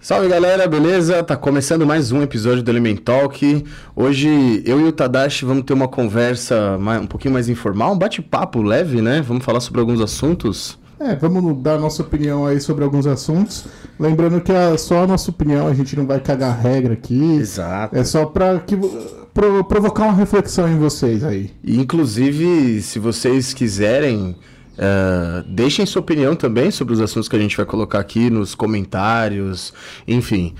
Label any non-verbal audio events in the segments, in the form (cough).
Salve galera, beleza? Tá começando mais um episódio do Element Talk. Hoje eu e o Tadashi vamos ter uma conversa mais- um pouquinho mais informal, um bate-papo leve, né? Vamos falar sobre alguns assuntos. É, vamos dar a nossa opinião aí sobre alguns assuntos. Lembrando que é só a nossa opinião, a gente não vai cagar regra aqui. Exato. É só pra que, pro- provocar uma reflexão em vocês aí. E inclusive, se vocês quiserem, eh, deixem sua opinião também sobre os assuntos que a gente vai colocar aqui nos comentários, enfim.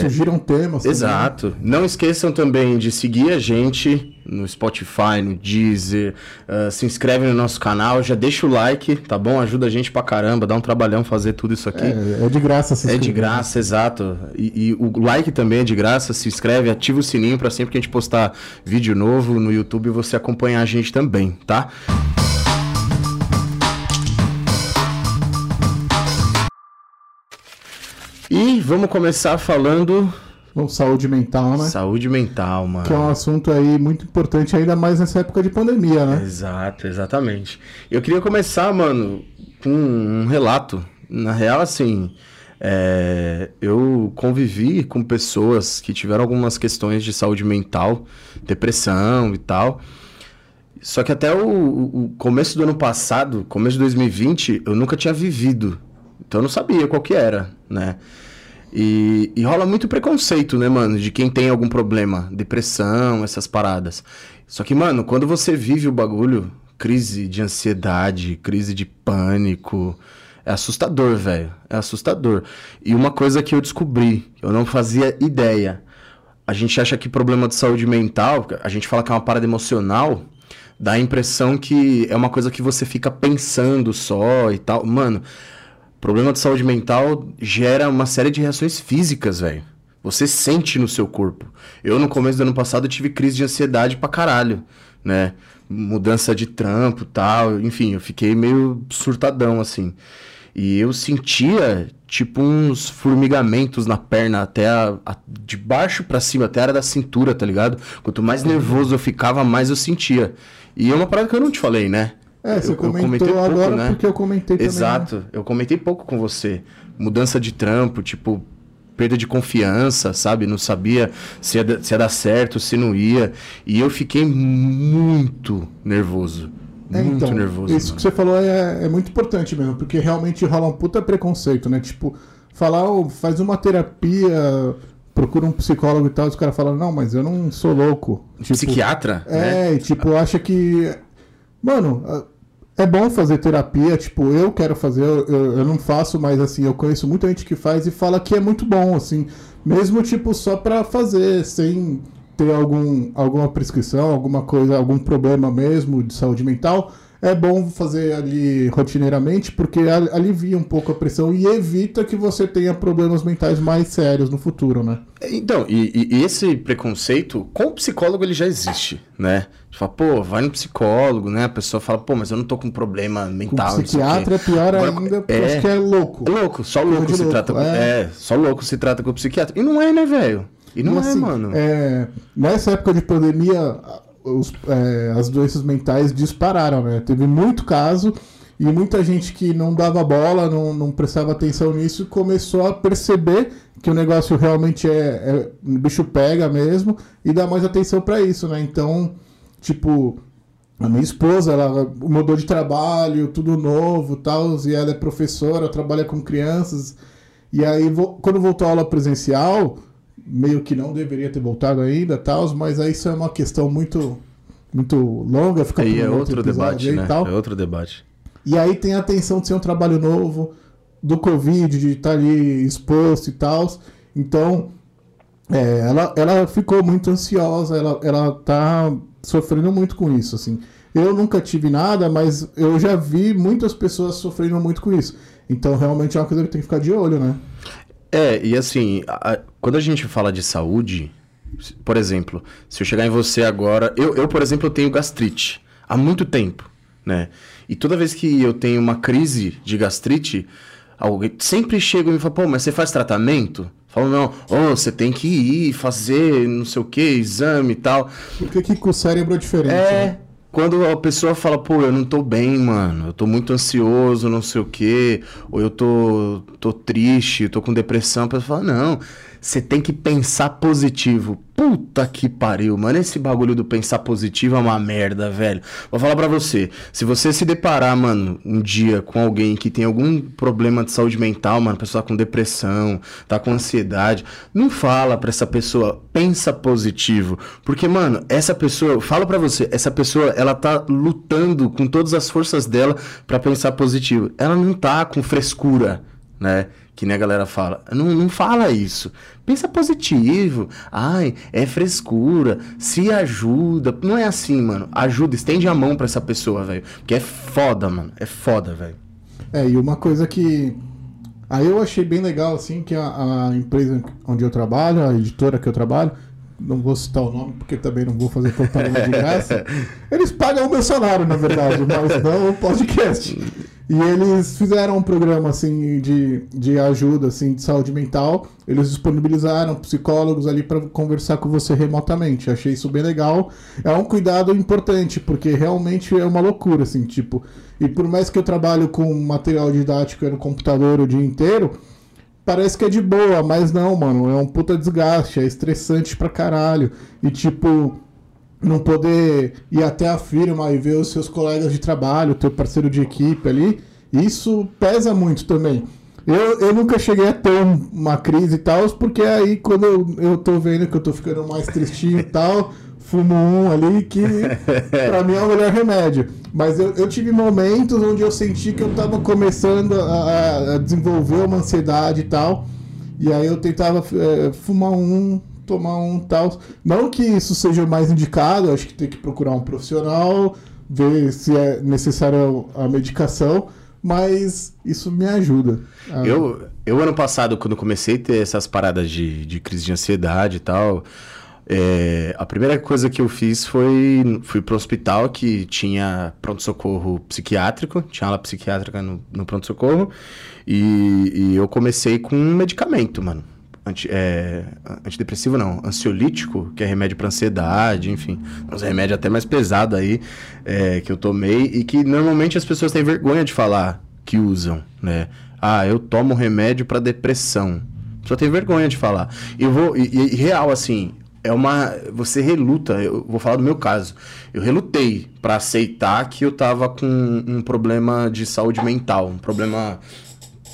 Surgiram temas. também. Exato. Não esqueçam também de seguir a gente no Spotify, no Deezer. ah, se inscreve no nosso canal, já deixa o like, tá bom? Ajuda a gente pra caramba, dá um trabalhão fazer tudo isso aqui. É, é de graça se É de inscrever. graça, exato. E, e o like também é de graça. Se inscreve, ativa o sininho pra sempre que a gente postar vídeo novo no YouTube você acompanhar a gente também, tá? E vamos começar falando Bom, saúde mental, né? saúde mental, mano. Que é um assunto aí muito importante, ainda mais nessa época de pandemia, né? Exato, exatamente. Eu queria começar, mano, com um relato. Na real, assim, é, eu convivi com pessoas que tiveram algumas questões de saúde mental, depressão e tal. Só que até o, o começo do ano passado, começo de 2020, eu nunca tinha vivido. Então eu não sabia qual que era, né? E, e rola muito preconceito, né, mano? De quem tem algum problema, depressão, essas paradas. Só que, mano, quando você vive o bagulho, crise de ansiedade, crise de pânico, é assustador, velho. É assustador. E uma coisa que eu descobri, eu não fazia ideia. A gente acha que problema de saúde mental, a gente fala que é uma parada emocional, dá a impressão que é uma coisa que você fica pensando só e tal. Mano, Problema de saúde mental gera uma série de reações físicas, velho. Você sente no seu corpo. Eu, no começo do ano passado, tive crise de ansiedade pra caralho, né? Mudança de trampo tal. Enfim, eu fiquei meio surtadão, assim. E eu sentia, tipo, uns formigamentos na perna, até a, a- de baixo pra cima, até a área da cintura, tá ligado? Quanto mais nervoso eu ficava, mais eu sentia. E é uma parada que eu não te falei, né? É, você Eu- eu comentou pouco, agora né? porque eu comentei também. né? Exato, eu comentei pouco com você. Mudança de trampo, tipo, perda de confiança, sabe? Não sabia se ia, se ia dar certo, se não ia. E eu fiquei muito nervoso. É, muito então, nervoso. Isso mano. que você falou é, é muito importante mesmo, porque realmente rola um puta preconceito, né? Tipo, falar, "Ô, faz uma terapia, procura um psicólogo e tal, os caras falam, não, mas eu não sou louco. Tipo, Psiquiatra? né? É, e tipo, acha que. Mano, é bom fazer terapia, tipo, eu quero fazer, eu, eu- não faço, mas assim, eu conheço muita gente que faz e fala que é muito bom, assim, mesmo tipo só pra fazer, sem ter algum, alguma prescrição, alguma coisa, algum problema mesmo de saúde mental. É bom fazer ali rotineiramente, porque al- alivia um pouco a pressão e evita que você tenha problemas mentais mais sérios no futuro, né? Então, e, e- esse preconceito, com o psicólogo ele já existe, né? Você fala, pô, vai no psicólogo, né? A pessoa fala, pô, mas eu não tô com problema Com mental. não quê. psiquiatra é pior Agora, ainda, porque é. acho que é louco. Louco, só louco se louco, trata com. é. É. só louco se trata com o psiquiatra. E não é, né, velho? E não E, é, assim, mano. é, nessa época de pandemia, os- é, as doenças mentais dispararam, né? Teve muito caso e muita gente que não dava bola, não, não prestava atenção nisso, começou a perceber que o negócio realmente é, é bicho pega mesmo e dá mais atenção pra isso, né? Então, tipo, a minha esposa, ela mudou de trabalho, tudo novo, tal, e ela é professora, trabalha com crianças. E aí, quando voltou a aula presencial, meio que não deveria ter voltado ainda, tal, mas aí isso é uma questão muito muito longa, fica Aí é outro debate, e né? tal. É outro debate. E aí tem a tensão de ser um trabalho novo, do Covid, de estar ali exposto e tal. Então, é, ela, ela ficou muito ansiosa, ela, ela tá sofrendo muito com isso, assim. Eu nunca tive nada, mas eu já vi muitas pessoas sofrendo muito com isso. Então, realmente é uma coisa que tem que ficar de olho, né? É, e assim, a- a- quando a gente fala de saúde, por exemplo, se eu chegar em você agora. Eu, eu, por exemplo, eu tenho gastrite há muito tempo, né? E toda vez que eu tenho uma crise de gastrite, alguém sempre chega e me fala, pô, mas você faz tratamento? Falo, não, ô, você tem que ir fazer não sei o que, exame e tal. Porque que com o cérebro é diferente. É, né? Quando a pessoa fala, pô, eu não tô bem, mano, eu tô muito ansioso, não sei o quê, ou eu tô, tô triste, tô com depressão, a pessoa fala, não, você tem que pensar positivo. Puta que pariu, mano. Esse bagulho do pensar positivo é uma merda, velho. Vou falar para você. Se você se deparar, mano, um dia com alguém que tem algum problema de saúde mental, mano, pessoa com depressão, tá com ansiedade, não fala pra essa pessoa, pensa positivo. Porque, mano, essa pessoa, eu falo para você, essa pessoa, ela tá lutando com todas as forças dela para pensar positivo. Ela não tá com frescura, né? que nem a galera fala. Não, não fala isso. Pensa positivo. Ai, é frescura. Se ajuda. Não é assim, mano. Ajuda, estende a mão pra essa pessoa, velho. Porque é foda, mano. É foda, velho. É, e uma coisa que. Aí eu achei bem legal, assim, que a, a, empresa onde eu trabalho, a editora que eu trabalho, não vou citar o nome porque também não vou fazer propaganda de graça. (laughs) Eles pagam o meu salário, na verdade, mas não o podcast. E eles fizeram um programa assim de, de ajuda assim de saúde mental. Eles disponibilizaram psicólogos ali para conversar com você remotamente. Achei isso bem legal. É um cuidado importante porque realmente é uma loucura assim, tipo. E por mais que eu trabalho com material didático no computador o dia inteiro, parece que é de boa, mas não, mano, é um puta desgaste, é estressante pra caralho. E tipo, não poder ir até a firma e ver os seus colegas de trabalho, teu parceiro de equipe ali, isso pesa muito também. Eu, eu nunca cheguei a ter uma crise e tal, porque aí quando eu, eu tô vendo que eu tô ficando mais tristinho e tal, fumo um ali que (laughs) pra mim é o melhor remédio. Mas eu, eu tive momentos onde eu senti que eu tava começando a, a desenvolver uma ansiedade e tal, e aí eu tentava é, fumar um, tomar um tal. Não que isso seja mais indicado, acho que tem que procurar um profissional, ver se é necessária a medicação, mas isso me ajuda. A... Eu, eu, ano passado, quando comecei a ter essas paradas de, de crise de ansiedade e tal, é, a primeira coisa que eu fiz foi fui pro hospital que tinha pronto-socorro psiquiátrico, tinha aula psiquiátrica no, no pronto-socorro, e, e eu comecei com um medicamento, mano anti, é, antidepressivo não, ansiolítico, que é remédio para ansiedade, enfim, uns remédios até mais pesados aí é, que eu tomei e que normalmente as pessoas têm vergonha de falar que usam, né? Ah, eu tomo remédio para depressão. Só tem vergonha de falar. Eu vou e, e, real assim, é uma você reluta, eu vou falar do meu caso. Eu relutei para aceitar que eu tava com um problema de saúde mental, um problema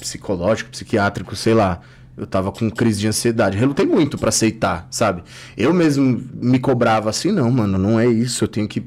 psicológico, psiquiátrico, sei lá. Eu tava com crise de ansiedade. Relutei muito para aceitar, sabe? Eu mesmo me cobrava assim, não, mano, não é isso. Eu tenho que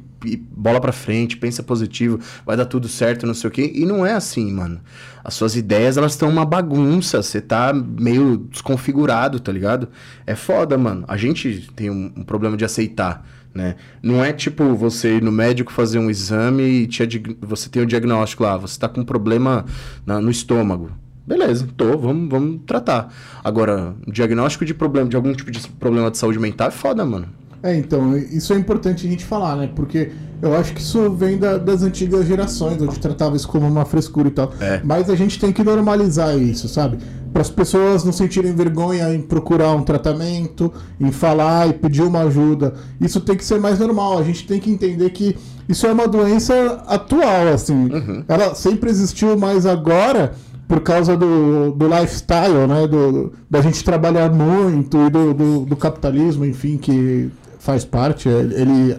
bola pra frente, pensa positivo, vai dar tudo certo, não sei o quê. E não é assim, mano. As suas ideias, elas estão uma bagunça. Você tá meio desconfigurado, tá ligado? É foda, mano. A gente tem um, um problema de aceitar. Né? Não é tipo você ir no médico fazer um exame e te, você tem o um diagnóstico lá, você está com um problema na, no estômago. Beleza, tô, vamos, vamos tratar. Agora, diagnóstico de problema, de algum tipo de problema de saúde mental é foda, mano. É, então, isso é importante a gente falar, né? Porque eu acho que isso vem da, das antigas gerações, onde tratava isso como uma frescura e tal. É. Mas a gente tem que normalizar isso, sabe? Para as pessoas não sentirem vergonha em procurar um tratamento, em falar e pedir uma ajuda. Isso tem que ser mais normal. A gente tem que entender que isso é uma doença atual, assim. Uhum. Ela sempre existiu, mas agora por causa do, do lifestyle, né? Do, da gente trabalhar muito e do, do, do capitalismo, enfim, que faz parte. Ele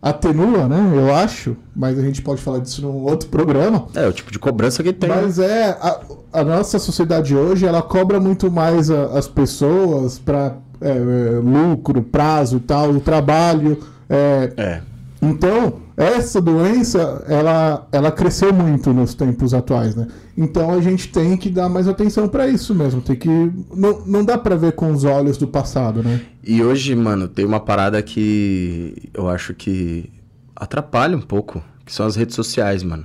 atenua, né? Eu acho, mas a gente pode falar disso num outro programa. É, o tipo de cobrança que tem. Mas é, a, a nossa sociedade hoje, ela cobra muito mais a, as pessoas para é, é, lucro, prazo e tal, o trabalho. É, é. Então, essa doença, ela, ela cresceu muito nos tempos atuais, né? Então a gente tem que dar mais atenção para isso mesmo. Tem que não, não dá para ver com os olhos do passado, né? E hoje, mano, tem uma parada que eu acho que atrapalha um pouco, que são as redes sociais, mano.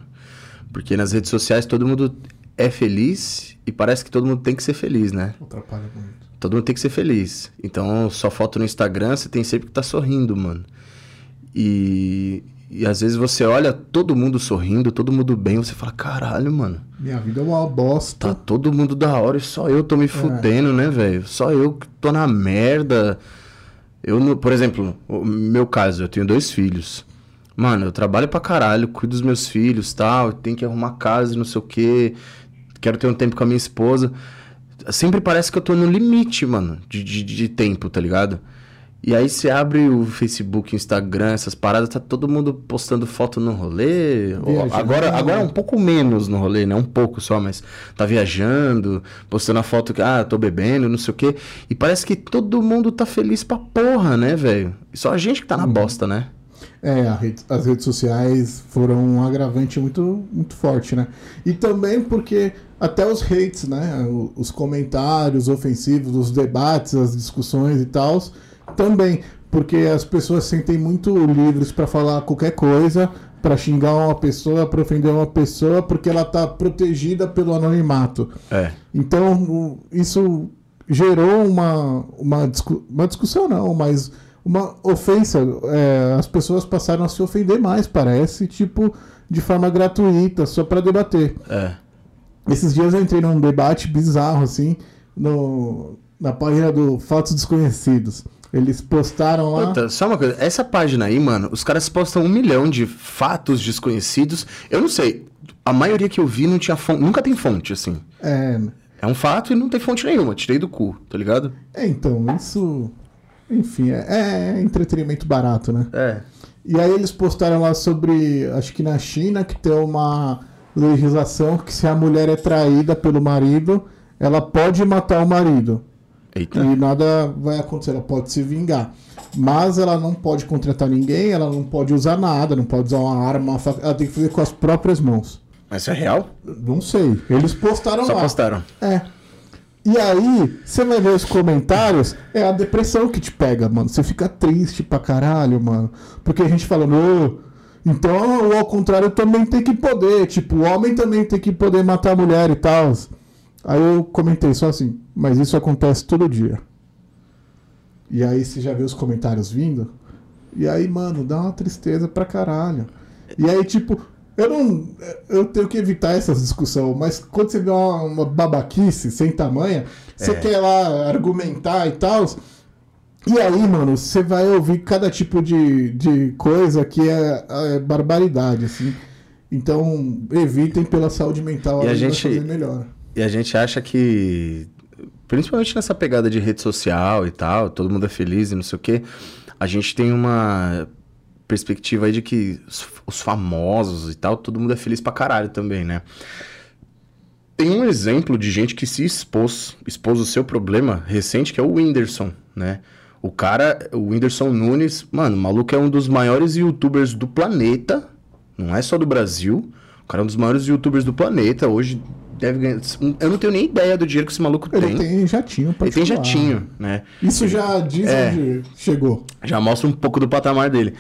Porque nas redes sociais todo mundo é feliz e parece que todo mundo tem que ser feliz, né? Atrapalha muito. Todo mundo tem que ser feliz. Então, só foto no Instagram, você tem sempre que estar tá sorrindo, mano. E, e às vezes você olha todo mundo sorrindo, todo mundo bem, você fala, caralho, mano. Minha vida é uma bosta. Tá todo mundo da hora e só eu tô me é. fudendo, né, velho? Só eu que tô na merda. Eu, por exemplo, meu caso, eu tenho dois filhos. Mano, eu trabalho pra caralho, cuido dos meus filhos tal, tenho que arrumar casa e não sei o quê. Quero ter um tempo com a minha esposa. Sempre parece que eu tô no limite, mano, de, de, de tempo, tá ligado? E aí você abre o Facebook, Instagram, essas paradas, tá todo mundo postando foto no rolê. Viajando. Agora, agora é um pouco menos no rolê, né? Um pouco só, mas tá viajando, postando a foto que, ah, tô bebendo, não sei o quê. E parece que todo mundo tá feliz pra porra, né, velho? Só a gente que tá na bosta, né? É, rede- as redes sociais foram um agravante muito, muito forte, né? E também porque até os hates, né? Os comentários ofensivos, os debates, as discussões e tal, também. Porque as pessoas se sentem muito livres para falar qualquer coisa, para xingar uma pessoa, para ofender uma pessoa, porque ela tá protegida pelo anonimato. É. Então, isso gerou uma, uma, discu- uma discussão, não, mas uma ofensa. É, as pessoas passaram a se ofender mais, parece, tipo, de forma gratuita, só para debater. É. Esses dias eu entrei num debate bizarro, assim, no, na página do Fatos Desconhecidos. Eles postaram lá. Puta, só uma coisa, essa página aí, mano, os caras postam um milhão de fatos desconhecidos. Eu não sei, a maioria que eu vi não tinha fonte, nunca tem fonte, assim. É, É um fato e não tem fonte nenhuma, tirei do cu, tá ligado? é, então, isso. Enfim, é, é entretenimento barato, né? É. E aí eles postaram lá sobre, acho que na China, que tem uma legislação que se a mulher é traída pelo marido, ela pode matar o marido. Eita. E nada vai acontecer, ela pode se vingar. Mas ela não pode contratar ninguém, ela não pode usar nada, não pode usar uma arma, uma faca, ela tem que fazer com as próprias mãos. Mas isso é real? Não sei. Eles postaram Só lá. postaram. É. E aí, você vai ver os comentários, é a depressão que te pega, mano. Você fica triste pra caralho, mano. Porque a gente falando, "Ô, então o ao contrário também tem que poder. Tipo, o homem também tem que poder matar a mulher e tal. Aí eu comentei só assim, mas isso acontece todo dia. E aí você já vê os comentários vindo. E aí, mano, dá uma tristeza pra caralho. E aí, tipo, eu não. Eu tenho que evitar essas discussões, mas quando você vê uma, uma babaquice sem tamanha, você É. quer lá argumentar e tal. E aí, mano, você vai ouvir cada tipo de, de coisa que é, é barbaridade, assim. Então, evitem pela saúde mental, E a aí vai gente- fazer melhor. E a gente acha que, principalmente nessa pegada de rede social e tal, todo mundo é feliz e não sei o quê, a gente tem uma perspectiva aí de que os, os famosos e tal, todo mundo é feliz pra caralho também, né? Tem um exemplo de gente que se expôs, expôs o seu problema recente, que é o Whindersson, né? O cara, o Whindersson Nunes, mano, o maluco é um dos maiores youtubers do planeta, não é só do Brasil. O cara é um dos maiores youtubers do planeta. Hoje deve ganhar. Eu não tenho nem ideia do dinheiro que esse maluco Ele tem. tem jatinho Ele tem jatinho, né? Isso já diz É. onde chegou. Já mostra um pouco do patamar dele.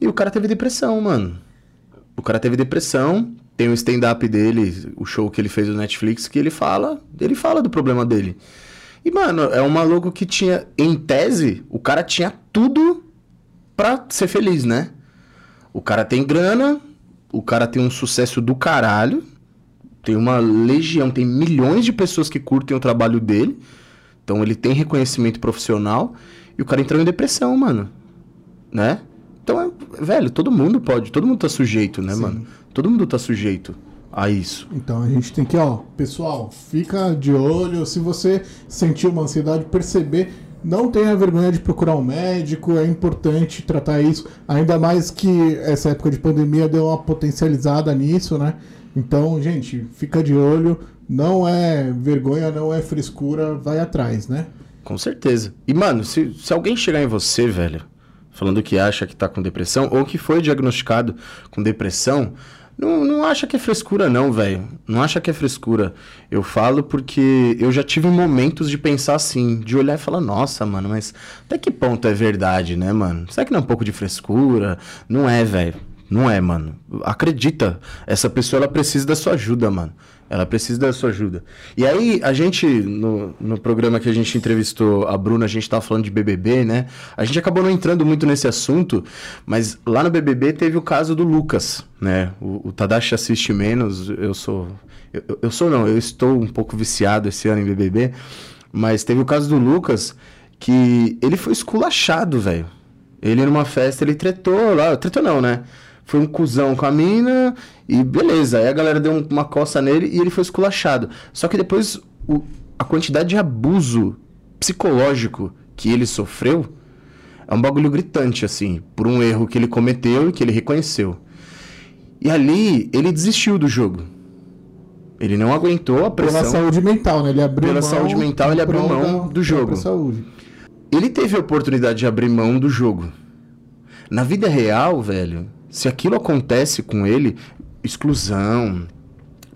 E o cara teve depressão, mano. O cara teve depressão. Tem o stand-up dele, o show que ele fez no Netflix, que ele fala. Ele fala do problema dele. E, mano, é um maluco que tinha, em tese, o cara tinha tudo pra ser feliz, né? O cara tem grana, o cara tem um sucesso do caralho, tem uma legião, tem milhões de pessoas que curtem o trabalho dele. Então ele tem reconhecimento profissional e o cara entrou em depressão, mano. Né? Então, é, velho, todo mundo pode, todo mundo tá sujeito, né, mano? Todo mundo tá sujeito a isso. Então a gente tem que, ó, pessoal, fica de olho. Se você sentir uma ansiedade, perceber, não tenha vergonha de procurar um médico. É importante tratar isso. Ainda mais que essa época de pandemia deu uma potencializada nisso, né? Então, gente, fica de olho. Não é vergonha, não é frescura, vai atrás, né? Com certeza. E, mano, se, se alguém chegar em você, velho, falando que acha que tá com depressão, ou que foi diagnosticado com depressão, não, não acha que é frescura, não, velho. Não acha que é frescura. Eu falo porque eu já tive momentos de pensar assim, de olhar e falar, nossa, mano, mas até que ponto é verdade, né, mano? Será que não é um pouco de frescura? Não é, velho. Não é, mano. Acredita. Essa pessoa, ela precisa da sua ajuda, mano. Ela precisa da sua ajuda. E aí, a gente, no, no programa que a gente entrevistou a Bruna, a gente tava falando de BBB, né? A gente acabou não entrando muito nesse assunto, mas lá no BBB teve o caso do Lucas, né? O, o Tadashi assiste menos, eu sou... Eu, eu- eu sou não, eu estou um pouco viciado esse ano em BBB, mas teve o caso do Lucas que ele foi esculachado, velho. Ele numa festa, ele tretou lá. Tretou não, né? Foi um cuzão com a mina e beleza. Aí a galera deu um- uma coça nele e ele foi esculachado. Só que depois o- a quantidade de abuso psicológico que ele sofreu é um bagulho gritante, assim, por um erro que ele cometeu e que ele reconheceu. E ali ele desistiu do jogo. Ele não aguentou a Pela pressão. saúde mental, né? Ele abriu Pela mão saúde mental, ele abriu mão da do jogo. saúde. Ele teve a oportunidade de abrir mão do jogo. Na vida real, velho, se aquilo acontece com ele, exclusão,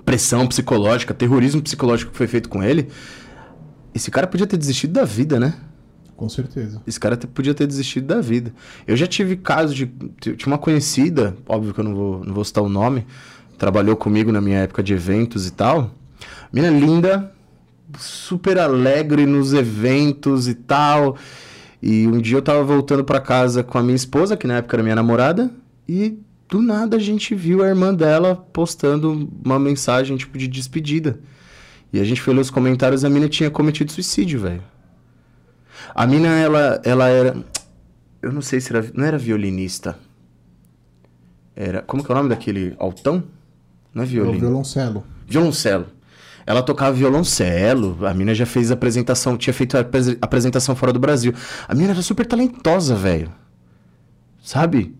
pressão psicológica, terrorismo psicológico que foi feito com ele, esse cara podia ter desistido da vida, né? Com certeza. Esse cara podia ter desistido da vida. Eu já tive casos de. Tinha uma conhecida, óbvio que eu não vou, não vou citar o nome, trabalhou comigo na minha época de eventos e tal. Mina linda, super alegre nos eventos e tal. E um dia eu tava voltando pra casa com a minha esposa, que na época era minha namorada, e do nada a gente viu a irmã dela postando uma mensagem tipo de despedida. E a gente foi ler os comentários a mina tinha cometido suicídio, velho. A mina, ela, ela era. Eu não sei se era. Não era violinista. Era. Como que é o nome daquele altão? Não é violino. violoncelo. Violoncelo. Ela tocava violoncelo. A mina já fez apresentação. Tinha feito a apres- apresentação fora do Brasil. A mina era super talentosa, velho. Sabe?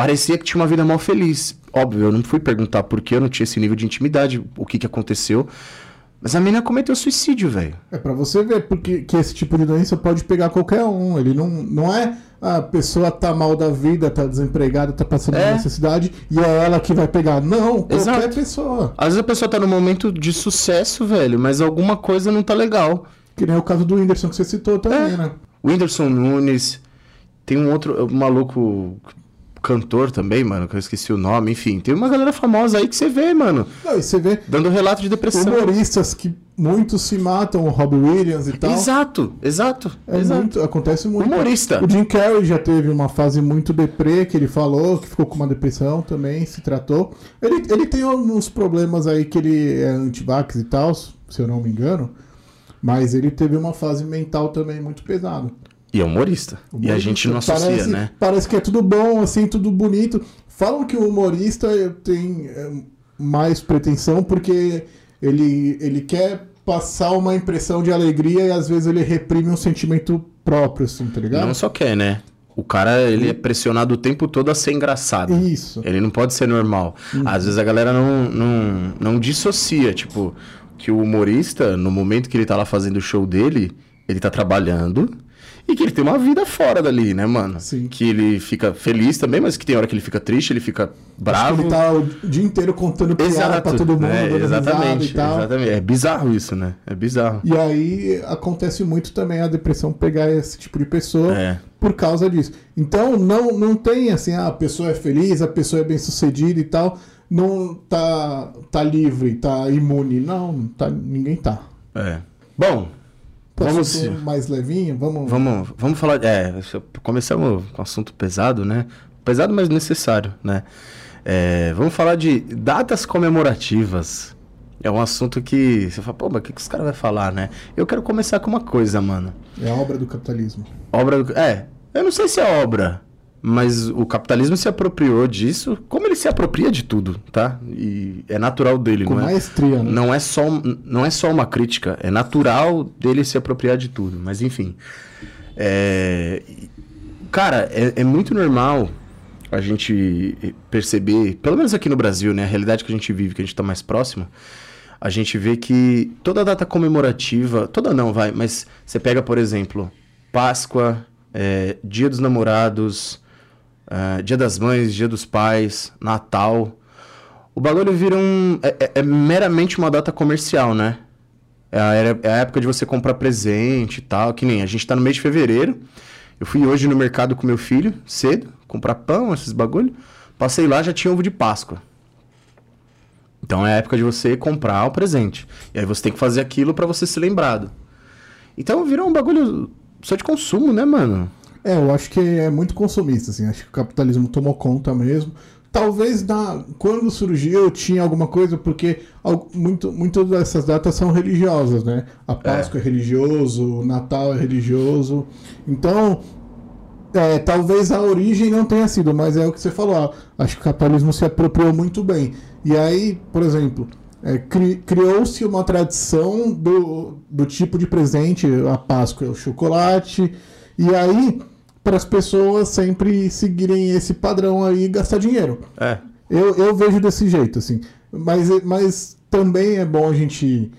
Parecia que tinha uma vida mal feliz. Óbvio, eu não fui perguntar por que eu não tinha esse nível de intimidade, o que que aconteceu. Mas a mina cometeu suicídio, velho. É pra você ver porque que esse tipo de doença pode pegar qualquer um. Ele não, não é a pessoa tá mal da vida, tá desempregada, tá passando É. necessidade e é ela que vai pegar. Não, qualquer Exato. pessoa. Às vezes a pessoa tá num momento de sucesso, velho, mas alguma coisa não tá legal. Que nem o caso do Whindersson que você citou também, É. né? Whindersson Nunes, tem um outro um maluco cantor também, mano, que eu esqueci o nome, enfim, tem uma galera famosa aí que você vê, mano, Não, e você vê dando relato de depressão. humoristas que muitos se matam, o Robbie Williams e tal. Exato, exato, É exato. muito, acontece muito. Humorista. O Jim Carrey já teve uma fase muito deprê, que ele falou, que ficou com uma depressão também, se tratou. Ele, ele tem alguns problemas aí que ele é antivax e tal, se eu não me engano. Mas ele teve uma fase mental também muito pesada. E é humorista. E a gente não associa, parece, né? Parece que é tudo bom, assim, tudo bonito. Falam que o humorista tem é, mais pretensão porque ele, ele quer passar uma impressão de alegria e às vezes ele reprime um sentimento próprio, assim, tá ligado? Não só quer, né? O cara, ele é pressionado o tempo todo a ser engraçado. Isso. Ele não pode ser normal. Às vezes a galera não, não, não dissocia, tipo, que o humorista, no momento que ele tá lá fazendo o show dele, ele tá trabalhando e que ele tem uma vida fora dali, né, mano? Sim. Que ele fica feliz também, mas que tem hora que ele fica triste, ele fica bravo. Ele tá o dia inteiro contando piada pra todo mundo, é, exatamente, e exatamente. É bizarro isso, né? É bizarro. E aí acontece muito também a depressão pegar esse tipo de pessoa É. por causa disso. Então não, não tem assim, ah, a pessoa é feliz, a pessoa é bem sucedida e tal, não tá, tá livre, tá imune. Não, tá, ninguém tá. É. Bom, vamos, Assunto mais levinho, vamos. vamos, vamos falar. É, começamos com um assunto pesado, né? Pesado, mas necessário, né? É, vamos falar de datas comemorativas. É um assunto que você fala, pô, mas o que, que os caras vão falar, né? Eu quero começar com uma coisa, mano. É a obra do capitalismo. Obra do... É, eu não sei se é obra, mas o capitalismo se apropriou disso, como ele se apropria de tudo, tá? E é natural dele, Com não é? maestria, né? Não é, só, não é só uma crítica, é natural dele se apropriar de tudo, mas enfim. É, Cara, é, é muito normal a gente perceber, pelo menos aqui no Brasil, né? A realidade que a gente vive, que a gente tá mais próximo, a gente vê que toda data comemorativa, toda não, vai, mas você pega, por exemplo, Páscoa, é, Dia dos Namorados, ah, Dia das Mães, Dia dos Pais, Natal. O bagulho vira um. É, é- é meramente uma data comercial, né? É a, é a época de você comprar presente e tal. Que nem a gente tá no mês de fevereiro. Eu fui hoje no mercado com meu filho, cedo, comprar pão, esses bagulho. Passei lá, já tinha ovo de Páscoa. Então é a época de você comprar o presente. E aí você tem que fazer aquilo pra você ser lembrado. Então virou um bagulho só de consumo, né, mano? É, eu acho que é muito consumista, assim. Acho que o capitalismo tomou conta mesmo. Talvez na, quando surgiu tinha alguma coisa, porque muito, muitas dessas datas são religiosas, né? A Páscoa é, religioso, o Natal é religioso. Então, É, talvez a origem não tenha sido, mas é o que você falou. acho que o capitalismo se apropriou muito bem. E aí, por exemplo, é, cri- criou-se uma tradição do, do tipo de presente, a Páscoa é o chocolate, e aí, para as pessoas sempre seguirem esse padrão aí e gastar dinheiro. É. Eu, eu vejo desse jeito, assim. Mas, mas também é bom a gente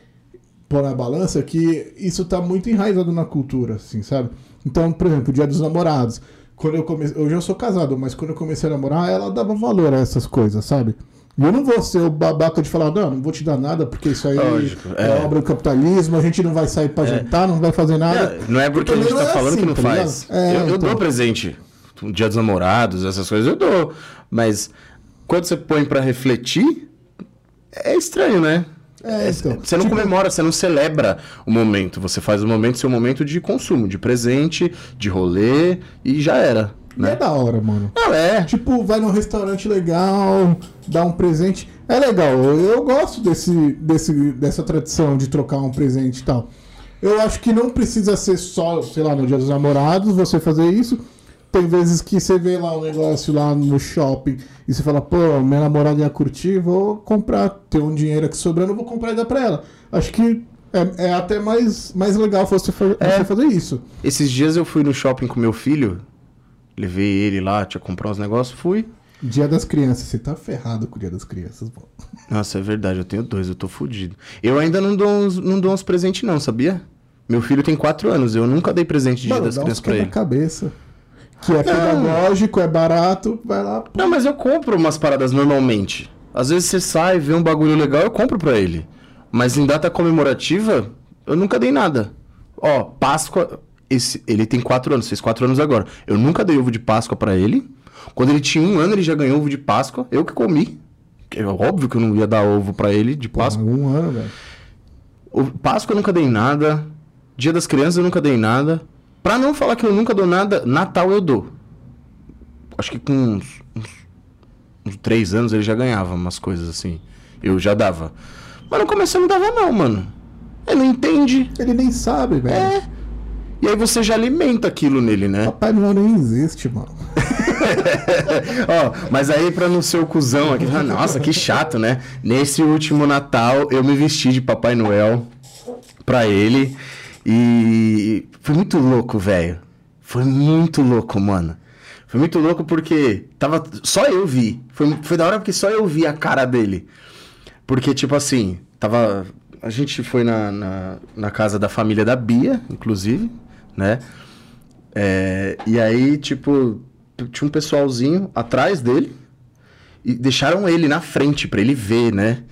pôr na balança que isso tá muito enraizado na cultura, assim, sabe? Então, por exemplo, o Dia dos Namorados. Quando eu comecei. Hoje eu sou casado, mas quando eu comecei a namorar, ela dava valor a essas coisas, sabe? E eu não vou ser o babaca de falar, não, não vou te dar nada, porque isso aí Lógico, é. é. obra do capitalismo, a gente não vai sair pra jantar, não vai fazer nada. Não, não é porque a gente tá é falando que assim, não tá faz. É, eu eu então. dou presente. Dia dos namorados, essas coisas eu dou. Mas quando você põe pra refletir, é estranho, né? É, então. Você não Tipo- comemora, você não celebra o momento. Você faz o momento ser um momento de consumo, de presente, de rolê e já era. E é Né? da hora, mano. Não, é. Tipo, vai num restaurante legal, dá um presente. É legal, eu, gosto desse, desse, dessa tradição de trocar um presente e tal. Eu acho que não precisa ser só, sei lá, no dia dos namorados você fazer isso. Tem vezes que você vê lá um negócio lá no shopping e você fala, pô, minha namorada ia curtir, vou comprar, tem um dinheiro aqui sobrando, vou comprar e dar pra ela. Acho que é, é até mais, mais legal você, É. você fazer isso. Esses dias eu fui no shopping com meu filho, levei ele lá, tinha comprar uns negócios, fui. Dia das crianças, você tá ferrado com o dia das crianças, pô. Nossa, é verdade, eu tenho dois, eu tô fudido. Eu ainda não dou uns, não dou uns presentes, não, sabia? Meu filho tem quatro anos, eu nunca dei presente de dia Mano, das dá uns crianças pra ele. quebra-cabeça. Que é pedagógico, é barato, vai lá. pô. Não, mas eu compro umas paradas normalmente. Às vezes você sai, vê um bagulho legal, eu compro pra ele. Mas em data comemorativa, eu nunca dei nada. Ó, Páscoa, esse, ele tem quatro anos, fez quatro anos agora. Eu nunca dei ovo de Páscoa pra ele. Quando ele tinha um ano, ele já ganhou ovo de Páscoa. Eu que comi. É óbvio que eu não ia dar ovo pra ele de Páscoa. Um ano, velho. O Páscoa eu nunca dei nada. Dia das Crianças eu nunca dei nada. Pra não falar que eu nunca dou nada, Natal eu dou. Acho que com uns, uns, uns três anos ele já ganhava umas coisas assim. Eu já dava. Mas no começo eu não dava não, mano. Ele não entende. Ele nem sabe, velho. É. E aí você já alimenta aquilo nele, né? Papai Noel nem existe, mano. (laughs) Ó, mas aí pra não ser o cuzão aqui, nossa, que chato, né? Nesse último Natal eu me vesti de Papai Noel pra ele e foi muito louco, velho. Foi muito louco, mano. Foi muito louco porque tava só eu vi. Foi, foi da hora porque só eu vi a cara dele. Porque, tipo assim, tava. A gente foi na, na, na casa da família da Bia, inclusive, né? É, e aí, tipo, tinha um pessoalzinho atrás dele e deixaram ele na frente pra ele ver, né?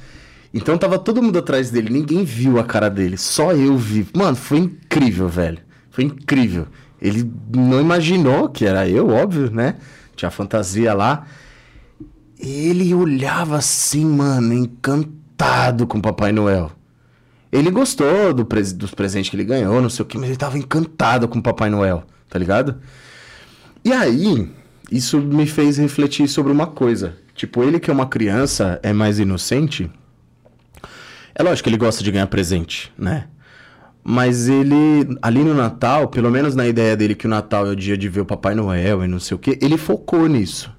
Então tava todo mundo atrás dele, ninguém viu a cara dele, só eu vi. Mano, foi incrível, velho. Foi incrível. Ele não imaginou que era eu, óbvio, né? Tinha fantasia lá. Ele olhava assim, mano, encantado com Papai Noel. Ele gostou do dos presentes que ele ganhou, não sei o que, mas ele tava encantado com o Papai Noel, tá ligado? E aí, isso me fez refletir sobre uma coisa. Tipo, ele que é uma criança, é mais inocente. É lógico que ele gosta de ganhar presente, né? Mas ele, ali no Natal, pelo menos na ideia dele que o Natal é o dia de ver o Papai Noel e não sei o que, ele focou nisso.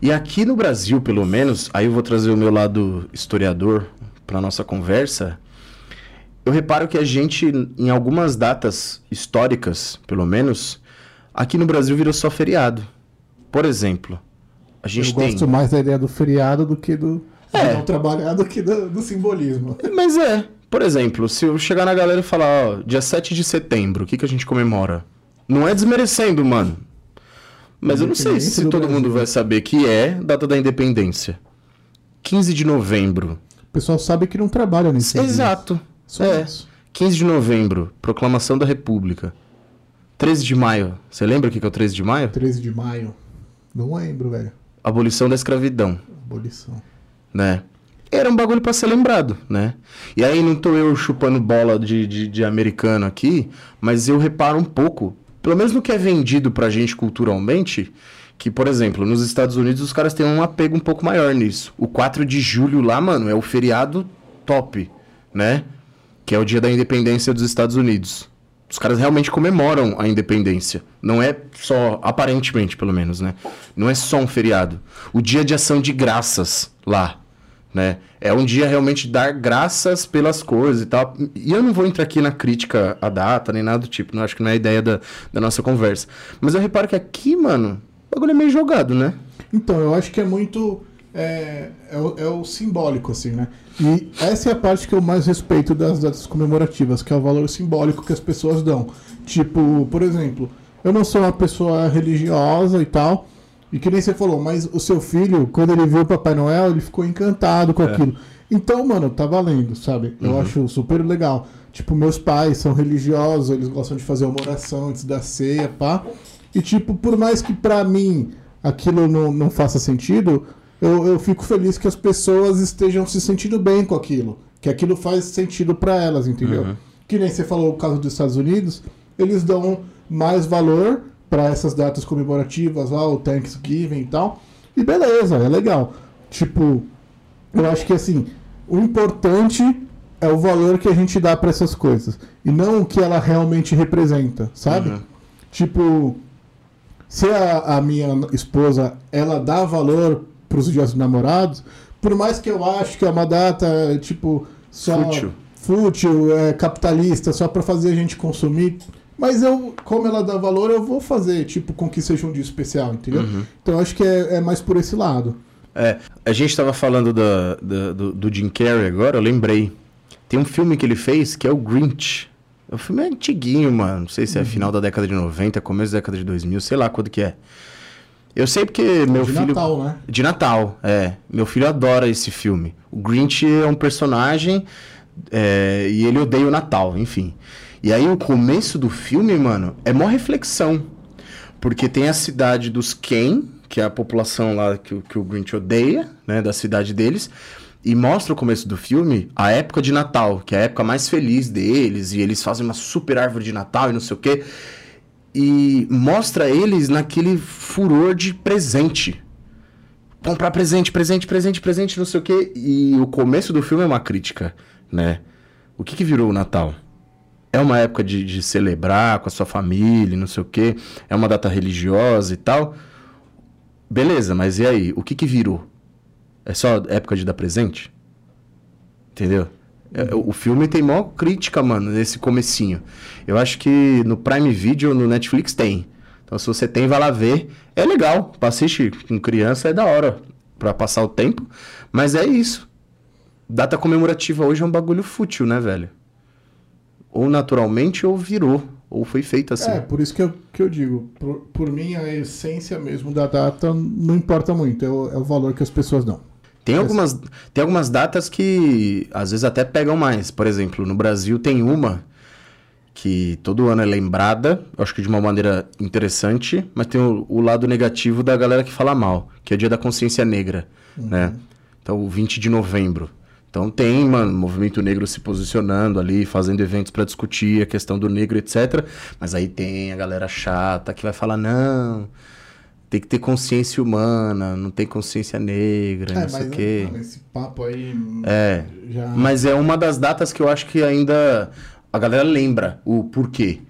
E aqui no Brasil, pelo menos, aí eu vou trazer o meu lado historiador para nossa conversa. Eu reparo que a gente, em algumas datas históricas, pelo menos, aqui no Brasil virou só feriado. Por exemplo, a gente Eu tem. gosto mais da ideia do feriado do que do. É. Não trabalhar do que do, do simbolismo. (laughs) Mas é, por exemplo, se eu chegar na galera e falar, ó, dia 7 de setembro, o que, que a gente comemora? Não é desmerecendo, mano. Mas eu não sei se do todo Brasil. mundo vai saber que é data da independência. 15 de novembro. O pessoal sabe que não trabalha nesse dia. Só é. isso. 15 de novembro, proclamação da República. 13 de maio. Você lembra o que é o 13 de maio? 13 de maio. Não lembro, velho. Abolição da escravidão. Abolição. né? Era um bagulho pra ser lembrado, né? E aí não tô eu chupando bola de, de, de americano aqui, mas eu reparo um pouco, pelo menos no que é vendido pra gente culturalmente, que, por exemplo, nos Estados Unidos os caras têm um apego um pouco maior nisso. O 4 de julho lá, mano, é o feriado top, né? Que é o dia da independência dos Estados Unidos. Os caras realmente comemoram a independência. Não é só, aparentemente pelo menos, né? Não é só um feriado. O dia de ação de graças lá, né? É um dia realmente dar graças pelas coisas e tal. E eu não vou entrar aqui na crítica à data, nem nada do tipo. Não acho que não é a ideia da, da nossa conversa. Mas eu reparo que aqui, mano, o bagulho é meio jogado, né? Então, eu acho que é muito. É, é, o, é o simbólico, assim, né? E essa é a parte que eu mais respeito das datas comemorativas, que é o valor simbólico que as pessoas dão. Tipo, por exemplo, eu não sou uma pessoa religiosa e tal, e que nem você falou, mas o seu filho, quando ele viu o Papai Noel, ele ficou encantado com É. aquilo. Então, mano, tá valendo, sabe? Eu acho super legal. Tipo, meus pais são religiosos, eles gostam de fazer uma oração antes da ceia, pá. E, tipo, por mais que pra mim aquilo não, não faça sentido, eu, eu fico feliz que as pessoas estejam se sentindo bem com aquilo. Que aquilo faz sentido pra elas, entendeu? Que nem você falou o caso dos Estados Unidos, eles dão mais valor pra essas datas comemorativas lá, o Thanksgiving e tal. E beleza, é legal. Tipo, eu acho que assim, o importante é o valor que a gente dá pra essas coisas e não o que ela realmente representa, sabe? Uhum. Tipo, se a, a minha esposa ela dá valor pros dias dos namorados, por mais que eu acho que é uma data tipo só Fútil. fútil, é, capitalista, só pra fazer a gente consumir, mas eu, como ela dá valor, eu vou fazer tipo com que seja um dia especial, entendeu? Então eu acho que é, é mais por esse lado. É, a gente tava falando da- do, do Jim Carrey agora, eu lembrei. Tem um filme que ele fez que é o Grinch. O filme é antiguinho, mano. Não sei se é final da década de 90, começo da década de 2000, sei lá quando que é. Eu sei porque meu de filho... Natal, né? De Natal, é. Meu filho adora esse filme. O Grinch é um personagem é, e ele odeia o Natal, enfim. E aí o começo do filme, mano, é mó reflexão. Porque tem a cidade dos Ken, que é a população lá que, o- que o Grinch odeia, né, da cidade deles. E mostra o começo do filme a época de Natal, que é a época mais feliz deles, e eles fazem uma super árvore de Natal e não sei o quê. E mostra eles naquele furor de presente. Comprar presente, presente, presente, presente, não sei o quê. E o começo do filme é uma crítica, né? O que, que virou o Natal? É uma época de, de celebrar com a sua família, não sei o quê. É uma data religiosa e tal. Beleza, mas e aí? O que, que virou? É só época de dar presente? Entendeu? É, O filme tem maior crítica, mano, nesse comecinho. Eu acho que no Prime Video, no Netflix, tem. Então, se você tem, vai lá ver. É legal. Pra assistir com criança é da hora. Pra passar o tempo. Mas é isso. Data comemorativa hoje é um bagulho fútil, né, velho? Ou naturalmente, ou virou. Ou foi feito assim. É, por isso que eu, que eu digo, por, por mim a essência mesmo da data não importa muito, é o, é o valor que as pessoas dão. Tem algumas, tem algumas datas que às vezes até pegam mais. Por exemplo, no Brasil tem uma que todo ano é lembrada, acho que de uma maneira interessante, mas tem o, o lado negativo da galera que fala mal, que é o Dia da Consciência Negra, né? Então, o 20 de novembro. Então tem, mano, movimento negro se posicionando ali, fazendo eventos pra discutir a questão do negro, etc. Mas aí tem a galera chata que vai falar, não, tem que ter consciência humana, não tem consciência negra, não sei o quê. esse papo aí É. já... Mas é uma das datas que eu acho que ainda a galera lembra o porquê,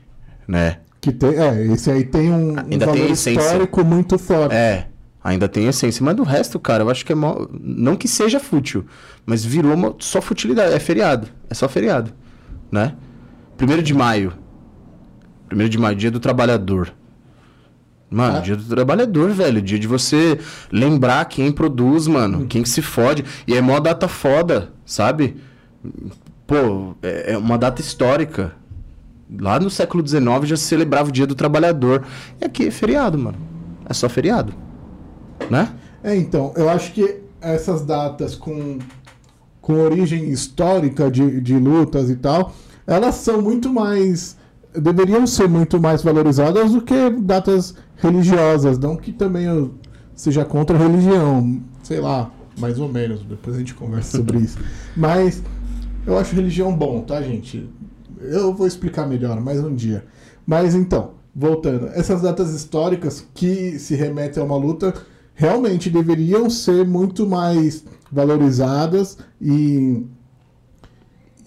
né? Que tem, é, esse aí tem um, um Ainda valor tem histórico muito forte. É, ainda tem essência. Mas do resto, cara, eu acho que é mó... Não que seja fútil, mas virou uma... só futilidade. É feriado. É só feriado, né? Primeiro de maio. Primeiro de maio, dia do trabalhador. Mano, Ah. dia do trabalhador, velho. Dia de você lembrar quem produz, mano. Quem que se fode. E é mó data foda, sabe? Pô, é é uma data histórica. Lá no século XIX já se celebrava o dia do trabalhador. E aqui é feriado, mano. É só feriado. Né? É, então, eu acho que essas datas com, com origem histórica de, de lutas e tal, elas são muito mais. deveriam ser muito mais valorizadas do que datas religiosas. Não que também eu seja contra a religião, sei lá, mais ou menos. Depois a gente conversa sobre isso. (laughs) Mas eu acho religião bom, tá, gente? Eu vou explicar melhor mais um dia. Mas então, voltando, essas datas históricas que se remetem a uma luta realmente deveriam ser muito mais valorizadas e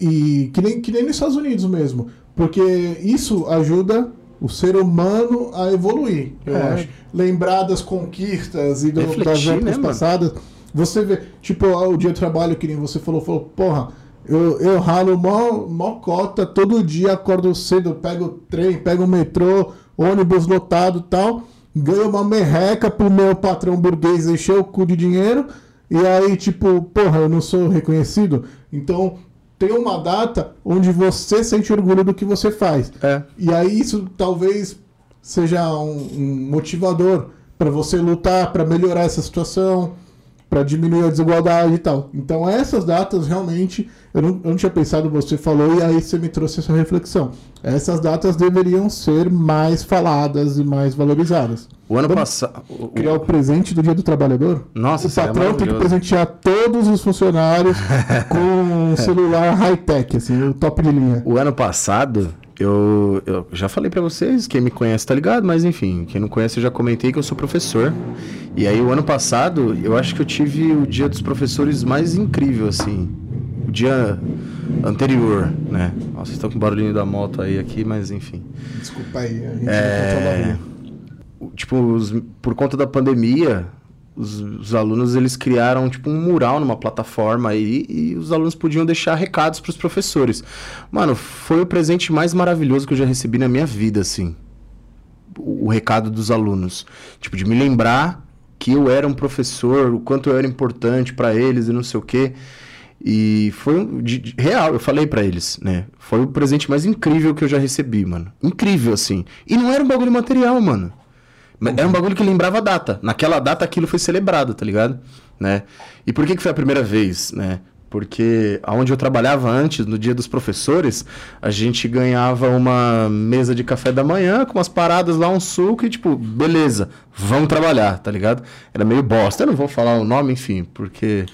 e que nem, que nem nos Estados Unidos mesmo. Porque isso ajuda o ser humano a evoluir, eu É. acho. Lembrar das conquistas e do, Refletir, das épocas né, passadas. Você vê, tipo, ah, o dia de trabalho, que nem você falou, falou, porra, eu, eu ralo mó, mó cota, todo dia acordo cedo, pego o trem, pego o metrô, ônibus lotado tal, ganho uma merreca pro meu patrão burguês encher o cu de dinheiro, e aí, tipo, porra, eu não sou reconhecido. Então, tem uma data onde você sente orgulho do que você faz. É. E aí isso talvez seja um, um motivador para você lutar, para melhorar essa situação, para diminuir a desigualdade e tal. Então essas datas realmente eu não, eu não tinha pensado, você falou e aí você me trouxe essa reflexão. Essas datas deveriam ser mais faladas e mais valorizadas. O ano passado. o- Criar o presente do Dia do Trabalhador? Nossa, o seria patrão tem que presentear todos os funcionários (laughs) com um celular high-tech, assim, o top de linha. O ano passado, eu, eu já falei pra vocês, quem me conhece tá ligado, mas enfim, quem não conhece eu já comentei que eu sou professor. E aí o ano passado, eu acho que eu tive o dia dos professores mais incrível, assim. O dia anterior, né? Nossa, vocês estão com o barulhinho da moto aí aqui, mas enfim. Desculpa aí, a gente É, não o- tipo, os- por conta da pandemia, os, os alunos eles criaram tipo um mural numa plataforma aí e os alunos podiam deixar recados para os professores. Mano, foi o presente mais maravilhoso que eu já recebi na minha vida, assim. O, o recado dos alunos, tipo de me lembrar que eu era um professor, o quanto eu era importante para eles e não sei o quê. E foi de- de- real, eu falei pra eles, né? Foi o presente mais incrível que eu já recebi, mano. Incrível, assim. E não era um bagulho material, mano. Era um bagulho que lembrava a data. Naquela data aquilo foi celebrado, tá ligado? Né? E por que, que foi a primeira vez, né? Porque aonde eu trabalhava antes, no dia dos professores, a gente ganhava uma mesa de café da manhã com umas paradas lá, um suco e tipo, beleza, vamos trabalhar, tá ligado? Era meio bosta. Eu não vou falar o nome, enfim, porque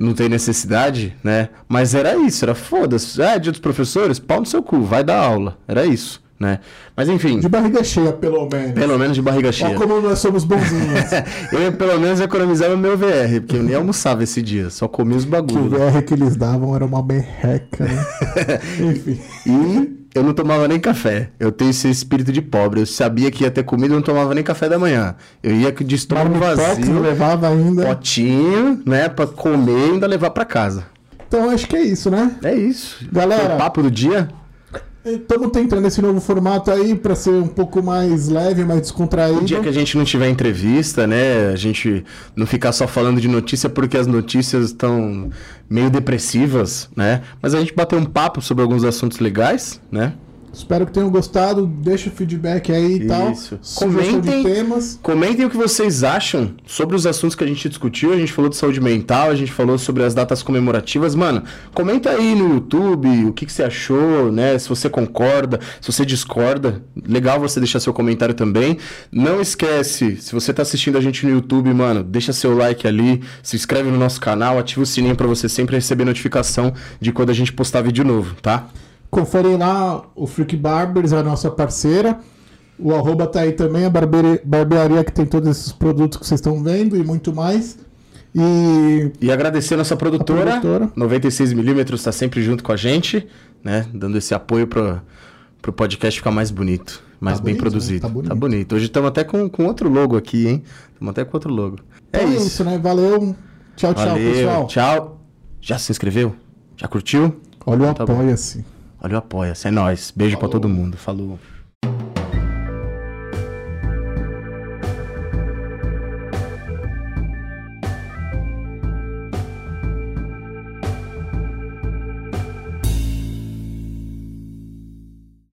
não tem necessidade, né? Mas era isso, era foda-se. É, dia dos professores, pau no seu cu, vai dar aula. Era isso, né? Mas enfim, De barriga cheia, pelo menos. pelo menos de barriga cheia. Olha como nós somos bonzinhos. (laughs) eu pelo menos economizava meu VR, porque eu nem almoçava esse dia, só comia os que o bagulhos. VR que eles davam era uma merreca, né? (laughs) Enfim. E eu não tomava nem café. Eu tenho esse espírito de pobre. Eu sabia que ia ter comida, eu não tomava nem café da manhã. Eu ia de estômago vazio, levava ainda. potinho, né, pra comer e ainda levar pra casa. Então acho que é isso, né? É isso. Galera. O papo do dia? Estamos tentando esse novo formato aí para ser um pouco mais leve, mais descontraído. O dia que a gente não tiver entrevista, né? A gente não ficar só falando de notícia porque as notícias estão meio depressivas, né? Mas a gente bater um papo sobre alguns assuntos legais, né? Espero que tenham gostado. Deixa o feedback aí e tal. Isso. Comentem. temas. Comentem o que vocês acham sobre os assuntos que a gente discutiu. A gente falou de saúde mental, a gente falou sobre as datas comemorativas. Mano, comenta aí no YouTube o que, que você achou, né? Se você concorda, se você discorda. Legal você deixar seu comentário também. Não esquece, se você tá assistindo a gente no YouTube, mano, deixa seu like ali, se inscreve no nosso canal, ativa o sininho pra você sempre receber notificação de quando a gente postar vídeo novo, tá? Conferem lá o Freak Barbers, a nossa parceira. O arroba tá aí também, a barbearia, que tem todos esses produtos que vocês estão vendo e muito mais. E E agradecer a nossa produtora, A produtora. 96mm está sempre junto com a gente, né? Dando esse apoio pro, pro podcast ficar mais bonito, mais Tá bem bonito, produzido. né? Tá bonito. Hoje estamos até com, com outro logo aqui, hein? Estamos até com outro logo. É então isso. né? Valeu. Tchau, tchau, Valeu, pessoal. tchau. Já se inscreveu? Já curtiu? Olha o Tá bom. apoia-se. Olha o apoia-se. É nóis. Beijo pra todo mundo. Falou.